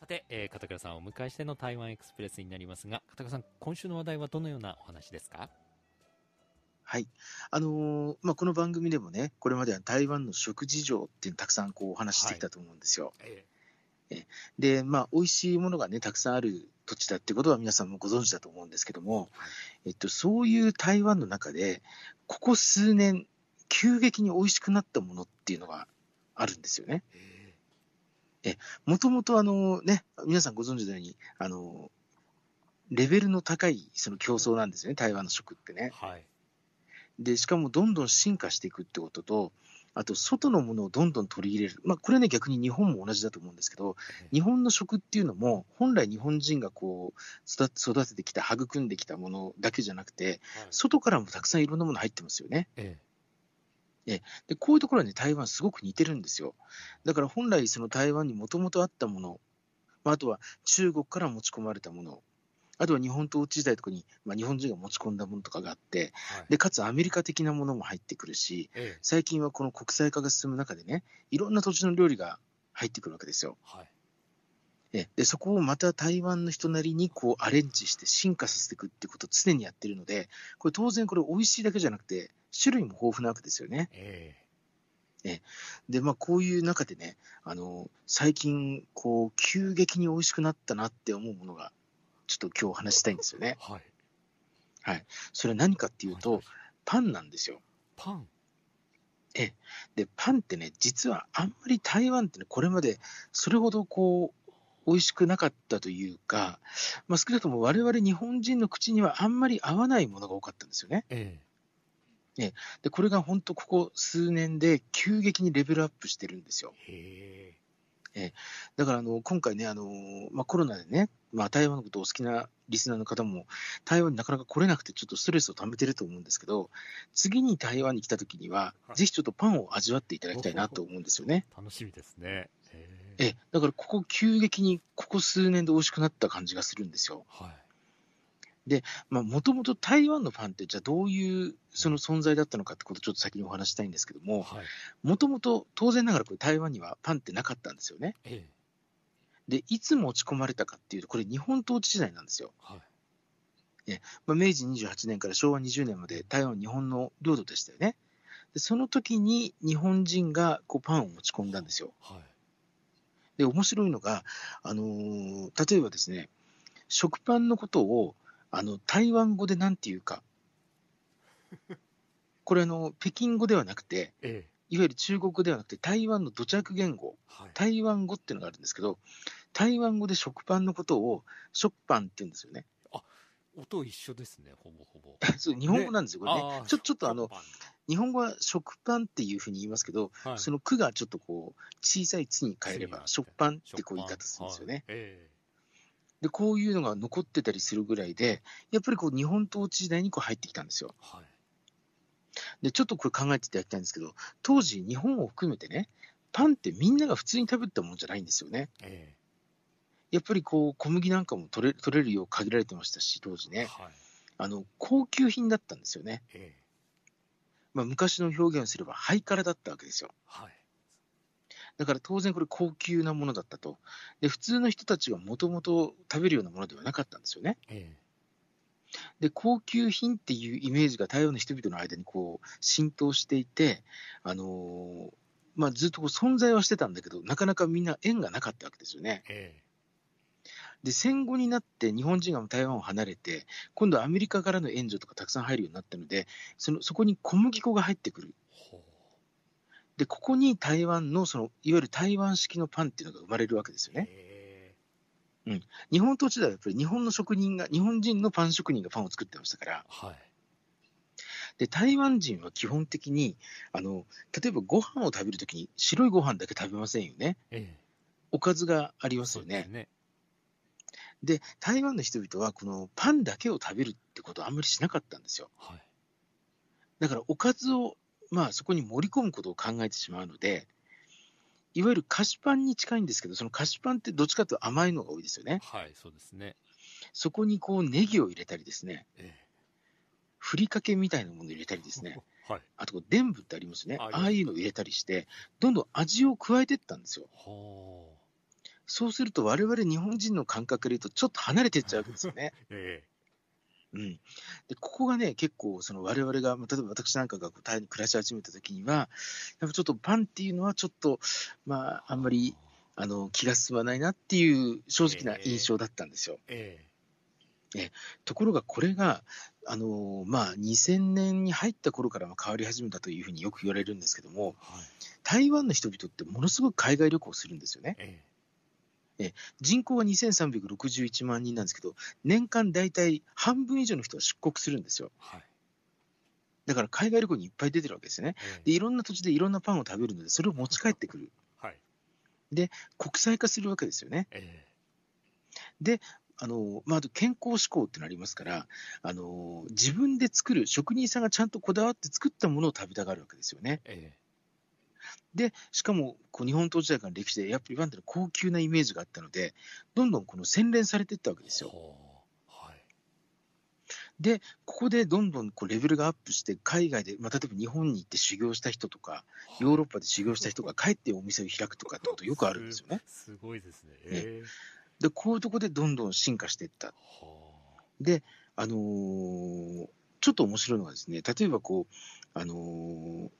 さて、えー、片倉さんをお迎えしての台湾エクスプレスになりますが、片倉さん、今週の話題はどのようなお話ですか？はい。あのー、まあ、この番組でもね、これまでは台湾の食事情っていうのたくさんこうお話してきたと思うんですよ。はい、えで、まあ、美味しいものがね、たくさんある土地だってことは皆さんもご存知だと思うんですけども、はい、えっと、そういう台湾の中で、ここ数年、急激に美味しくなったものっていうのがあるんですよね。え、もともとあのね、皆さんご存知のように、あの、レベルの高いその競争なんですよね、台湾の食ってね。はい。で、しかもどんどん進化していくってことと、あと、外のものをどんどん取り入れる。まあ、これはね、逆に日本も同じだと思うんですけど、日本の食っていうのも、本来日本人がこう、育ててきた、育んできたものだけじゃなくて、外からもたくさんいろんなもの入ってますよね。ええ、でこういうところはね、台湾すごく似てるんですよ。だから本来、その台湾にもともとあったもの、まあ、あとは中国から持ち込まれたもの、あとは日本統治時代とかに、まあ、日本人が持ち込んだものとかがあって、はい、でかつアメリカ的なものも入ってくるし、ええ、最近はこの国際化が進む中でね、いろんな土地の料理が入ってくるわけですよ。はい、でそこをまた台湾の人なりにこうアレンジして進化させていくってことを常にやってるので、これ当然これ美味しいだけじゃなくて、種類も豊富なわけですよね。ええで、まあ、こういう中でね、あの最近、こう、急激に美味しくなったなって思うものがちょっと今日話したいんですよね。はい。はい。それは何かっていうと、はい、パンなんですよ。パンえで、パンってね、実はあんまり台湾ってね、これまでそれほどこう、美味しくなかったというか、まあ、少なくとも我々日本人の口にはあんまり合わないものが多かったんですよね。えええでこれが本当、ここ数年で急激にレベルアップしてるんですよ。へえだからあの今回ね、あのまあ、コロナでね、まあ、台湾のことをお好きなリスナーの方も、台湾になかなか来れなくて、ちょっとストレスを溜めてると思うんですけど、次に台湾に来た時には、はい、ぜひちょっとパンを味わっていただきたいなと思うんですよね。楽しみですね。えだからここ、急激にここ数年で美味しくなった感じがするんですよ。はいで、もともと台湾のファンって、じゃあどういうその存在だったのかってことをちょっと先にお話したいんですけども、もともと当然ながらこれ台湾にはパンってなかったんですよね。ええで、いつ持ち込まれたかっていうと、これ、日本統治時代なんですよ。はいねまあ、明治28年から昭和20年まで台湾は日本の領土でしたよね。でその時に日本人がこうパンを持ち込んだんですよ。はい、で、面白いのが、あのー、例えばですね、食パンのことをあの台湾語でなんていうか、これあの、北京語ではなくて、ええ、いわゆる中国語ではなくて、台湾の土着言語、はい、台湾語っていうのがあるんですけど、台湾語で食パンのことを食パンって言うんですよね。あ音一緒ですね、ほぼほぼ。そう日本語なんですよ、これね。ちょちょっとあの、日本語は食パンっていうふうに言いますけど、はい、その句がちょっとこう、小さい「つ」に変えれば、食パンってこう言い方するんですよね。はいえー、で、こういうのが残ってたりするぐらいで、やっぱりこう、日本統治時代にこう入ってきたんですよ。はいで、ちょっとこれ考えていただきたいんですけど、当時、日本を含めてね、パンってみんなが普通に食べたものじゃないんですよね。えー、やっぱりこう小麦なんかも取れ取れるよう限られてましたし、当時ね、はい、あの高級品だったんですよね。えー、まあ、昔の表現をすれば、ハイカラだったわけですよ。はいだから当然これ高級なものだったと。で、普通の人たちがもともと食べるようなものではなかったんですよね。ええで、高級品っていうイメージが台湾の人々の間にこう浸透していて、あのー、まあ、ずっとこう存在はしてたんだけど、なかなかみんな縁がなかったわけですよね。で、戦後になって日本人が台湾を離れて、今度はアメリカからの援助とかたくさん入るようになったので、そのそこに小麦粉が入ってくる。で、ここに台湾の、その、いわゆる台湾式のパンっていうのが生まれるわけですよね。うん、日本統治ではやっぱり日本の職人が、日本人のパン職人がパンを作ってましたから、はい、で台湾人は基本的にあの、例えばご飯を食べるときに白いご飯だけ食べませんよね。ええ、おかずがありますよね。で、台湾の人々はこのパンだけを食べるってことをあんまりしなかったんですよ。はい、だからおかずを、まあ、そこに盛り込むことを考えてしまうので、いわゆる菓子パンに近いんですけど、その菓子パンってどっちかというと甘いのが多いですよね。はい、そうですね。そこにこうネギを入れたりですね、ええ、ふりかけみたいなものを入れたりですね、はい、あと伝部ってありますねあ、ああいうのを入れたりして、どんどん味を加えていったんですよ。そうすると、我々日本人の感覚で言うと、ちょっと離れていっちゃうわけですよね。ええ。うん、でここがね、結構、その我々が、例えば私なんかがタイに暮らし始めたときには、やっぱちょっとパンっていうのは、ちょっと、まあ、あんまりあの気が進まないなっていう正直な印象だったんですよ。えー、えところが、これが、あのまあ、2000年に入った頃から変わり始めたというふうによく言われるんですけども、はい、台湾の人々ってものすごく海外旅行するんですよね。えーえ人口は2361万人なんですけど、年間大体半分以上の人は出国するんですよ。はい、だから海外旅行にいっぱい出てるわけですよね、えで。いろんな土地でいろんなパンを食べるので、それを持ち帰ってくる。はい、で、国際化するわけですよね。えで、あのまあ、健康志向ってなりますから、あの自分で作る、職人さんがちゃんとこだわって作ったものを食べたがるわけですよね。えで、しかもこう日本統治時代からの歴史で、やっぱりワンテの高級なイメージがあったので、どんどんこの洗練されていったわけですよ。はい、で、ここでどんどんこうレベルがアップして、海外で、まあ、例えば日本に行って修行した人とか、ヨーロッパで修行した人が帰ってお店を開くとかってことよくあるんですよね。すごいですね。えー、で、こういうとこでどんどん進化していった。で、あのー、ちょっと面白いのはですね、例えばこう、あのー、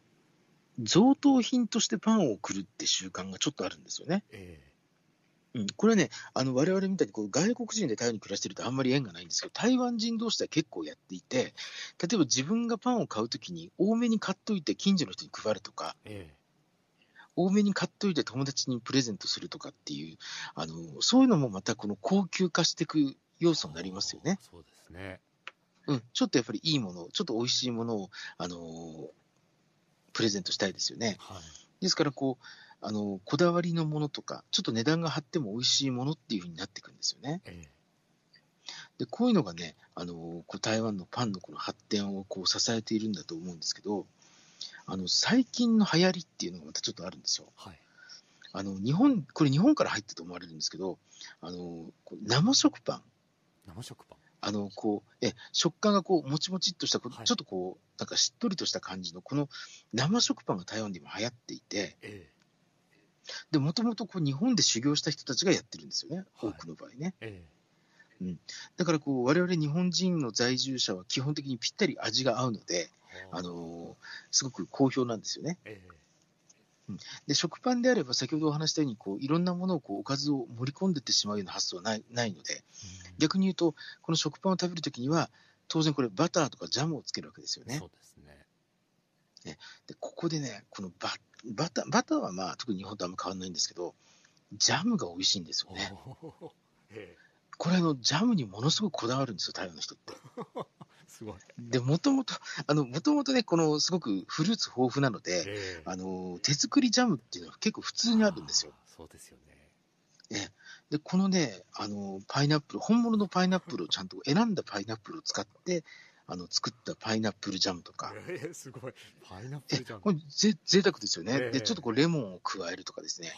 贈答品としてパンを送るって習慣がちょっとあるんですよね。えー、うん、これね、あの我々みたいにこう外国人で台湾に暮らしてるとあんまり縁がないんですけど、台湾人同士では結構やっていて、例えば自分がパンを買うときに多めに買っといて近所の人に配るとか、えー多めに買っといて友達にプレゼントするとかっていう、あのそういうのもまたこの高級化していく要素になりますよね。そうですね。うん、ちょっとやっぱりいいもの、ちょっと美味しいものを、あのプレゼントしたいですよね。はい、ですからこうあの、こだわりのものとか、ちょっと値段が張っても美味しいものっていうふうになっていくんですよね。ええ、でこういうのがね、あのこう台湾のパンのこの発展をこう支えているんだと思うんですけど、あの最近の流行りっていうのがまたちょっとあるんですよ。はい、あの日本これ、日本から入ったと思われるんですけど、あの生食パン。生食パンあのこうえ食感がこうもちもちっとした、はい、ちょっとこう、なんかしっとりとした感じの、この生食パンが台湾で今流行っていて、えでもともと日本で修行した人たちがやってるんですよね、はい、多くの場合ね。えうん、だからこう、われわれ日本人の在住者は基本的にぴったり味が合うので、あのー、すごく好評なんですよね。えうん、で食パンであれば、先ほどお話したようにこう、いろんなものをこうおかずを盛り込んでいってしまうような発想はないないので、うん、逆に言うと、この食パンを食べるときには、当然これ、バターとかジャムをつけるわけですよね。そうですねねでここでね、このババターバターはまあ特に日本とあんま変わらないんですけど、ジャムが美味しいんですよね。これあの、ジャムにものすごくこだわるんですよ、台湾の人って。すごい。で、もともと、あの、もともとね、この、すごくフルーツ豊富なので、えー、あの、手作りジャムっていうのは結構普通にあるんですよ。そうですよね。ね。で、このね、あの、パイナップル、本物のパイナップルをちゃんと選んだパイナップルを使って、あの、作ったパイナップルジャムとか。えー、すごい。パイナップルジャム。これぜ、贅沢ですよね、えー、で、ちょっとこう、レモンを加えるとかですね。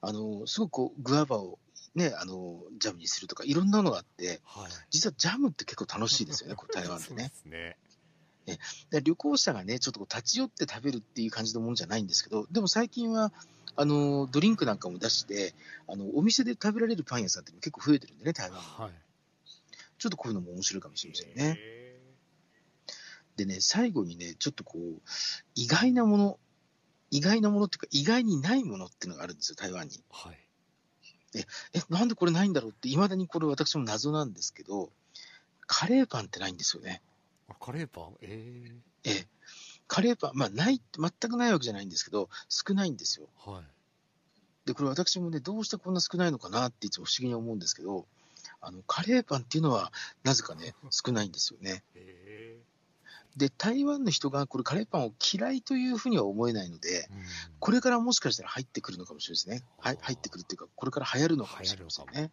あ、あの、すごくこう、グアバをね、あの、ジャムにするとか、いろんなのがあって、はい、実はジャムって結構楽しいですよね、台湾でね。ね。ね、旅行者がね、ちょっとこう立ち寄って食べるっていう感じのものじゃないんですけど、でも最近は、あのドリンクなんかも出して、あのお店で食べられるパン屋さんって結構増えてるんでね、台湾。はい、ちょっとこういうのも面白いかもしれませんね。でね、最後にね、ちょっとこう、意外なもの、意外なものっていうか、意外にないものっていうのがあるんですよ、台湾に。はい、え、えなんでこれないんだろうって、いまだにこれ、私も謎なんですけど、カレーパンってないんですよね。カレーパン？えー、えカレーパン、まあ、ない、全くないわけじゃないんですけど、少ないんですよ。はい。で、これ私もね、どうしてこんな少ないのかなっていつも不思議に思うんですけど、あの、カレーパンっていうのは、なぜかね、少ないんですよね。えー、で、台湾の人がこれカレーパンを嫌いというふうには思えないので、うん、これからもしかしたら入ってくるのかもしれないですね。はい、入ってくるっていうか、これから流行るのかもしれませんね。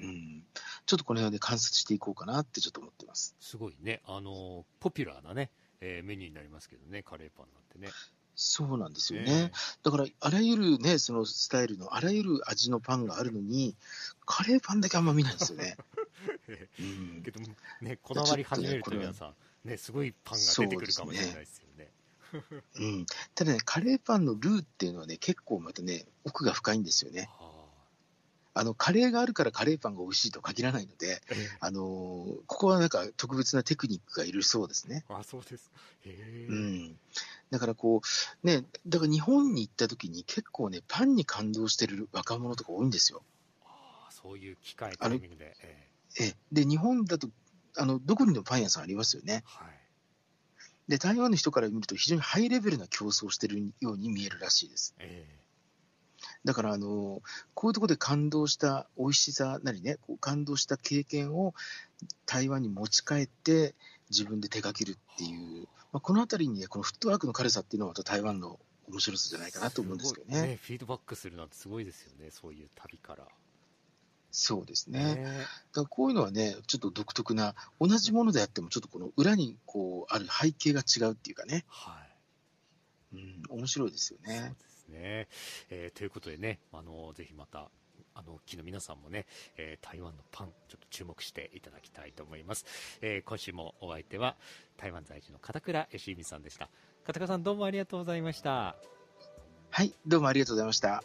うん、ちょっとこの辺で観察していこうかなってちょっと思ってます。すごいね、あの、ポピュラーなね、えー、メニューになりますけどね、カレーパンなんてね。そうなんですよね。だから、あらゆるね、そのスタイルの、あらゆる味のパンがあるのに、カレーパンだけあんま見ないんですよね。うん、けど、ね、こだわり始めると皆さん、ね、すごいパンが出てくるかもしれないですよね。うん、ただね、カレーパンのルーっていうのはね、結構またね、奥が深いんですよね。あの、カレーがあるからカレーパンが美味しいと限らないので、あの、ここはなんか特別なテクニックがいるそうですね。あ、そうです。へうん。だからこう、ね、だから日本に行った時に結構ね、パンに感動してる若者とか多いんですよ。あそういう機会、タイミングで。ええで、日本だと、あの、どこにでもパン屋さんありますよね。はい。で、台湾の人から見ると非常にハイレベルな競争をしてるように見えるらしいです。ええだからあの、こういうところで感動した美味しさなりね、こう感動した経験を台湾に持ち帰って自分で手掛けるっていう、まあ、このあたりにね、このフットワークの軽さっていうのはまた台湾の面白さじゃないかなと思うんですけどね。ねフィードバックするなんてすごいですよね、そういう旅から。そうですね。ねだからこういうのはね、ちょっと独特な、同じものであっても、ちょっとこの裏にこうある背景が違うっていうかね。はい。うん、面白いですよね。ね。えー、ということでね、あのぜひまた、あの、木の皆さんもね、えー、台湾のパン、ちょっと注目していただきたいと思います。えー、今週もお相手は、台湾在住の片倉義美さんでした。片倉さんどうもありがとうございました。はい、どうもありがとうございました。